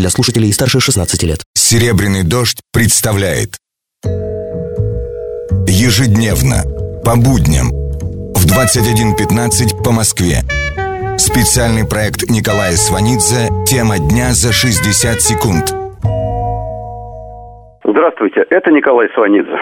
для слушателей старше 16 лет. «Серебряный дождь» представляет Ежедневно, по будням, в 21.15 по Москве. Специальный проект Николая Сванидзе «Тема дня за 60 секунд». Здравствуйте, это Николай Сванидзе.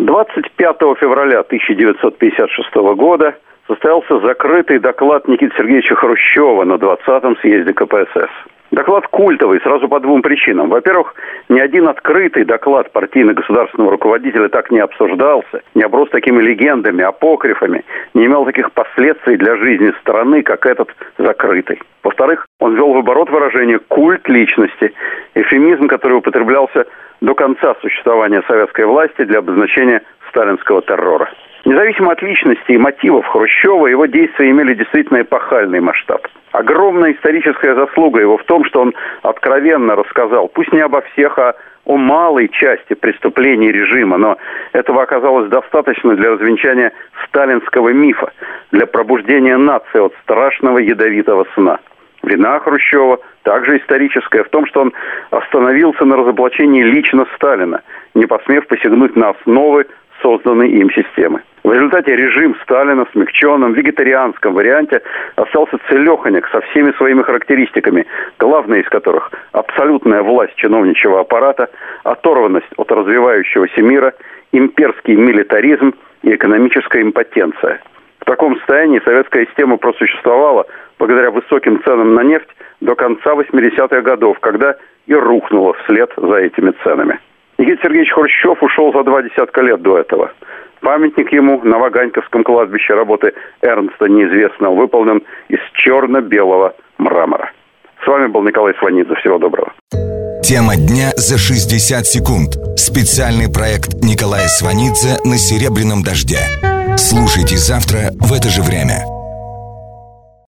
25 февраля 1956 года состоялся закрытый доклад Никиты Сергеевича Хрущева на 20-м съезде КПСС. Доклад культовый сразу по двум причинам. Во-первых, ни один открытый доклад партийно-государственного руководителя так не обсуждался, не оброс такими легендами, апокрифами, не имел таких последствий для жизни страны, как этот закрытый. Во-вторых, он ввел в оборот выражение «культ личности», эфемизм, который употреблялся до конца существования советской власти для обозначения сталинского террора. Независимо от личности и мотивов Хрущева, его действия имели действительно эпохальный масштаб. Огромная историческая заслуга его в том, что он откровенно рассказал, пусть не обо всех, а о малой части преступлений режима, но этого оказалось достаточно для развенчания сталинского мифа, для пробуждения нации от страшного ядовитого сна. Вина Хрущева также историческая в том, что он остановился на разоблачении лично Сталина, не посмев посягнуть на основы созданной им системы. Результате режим Сталина в смягченном вегетарианском варианте остался целеханек со всеми своими характеристиками, главная из которых – абсолютная власть чиновничьего аппарата, оторванность от развивающегося мира, имперский милитаризм и экономическая импотенция. В таком состоянии советская система просуществовала благодаря высоким ценам на нефть до конца 80-х годов, когда и рухнула вслед за этими ценами. Никита Сергеевич Хрущев ушел за два десятка лет до этого. Памятник ему на Ваганьковском кладбище работы Эрнста неизвестного выполнен из черно-белого мрамора. С вами был Николай Сванидзе. Всего доброго. Тема дня за 60 секунд. Специальный проект Николая Сванидзе на «Серебряном дожде». Слушайте завтра в это же время.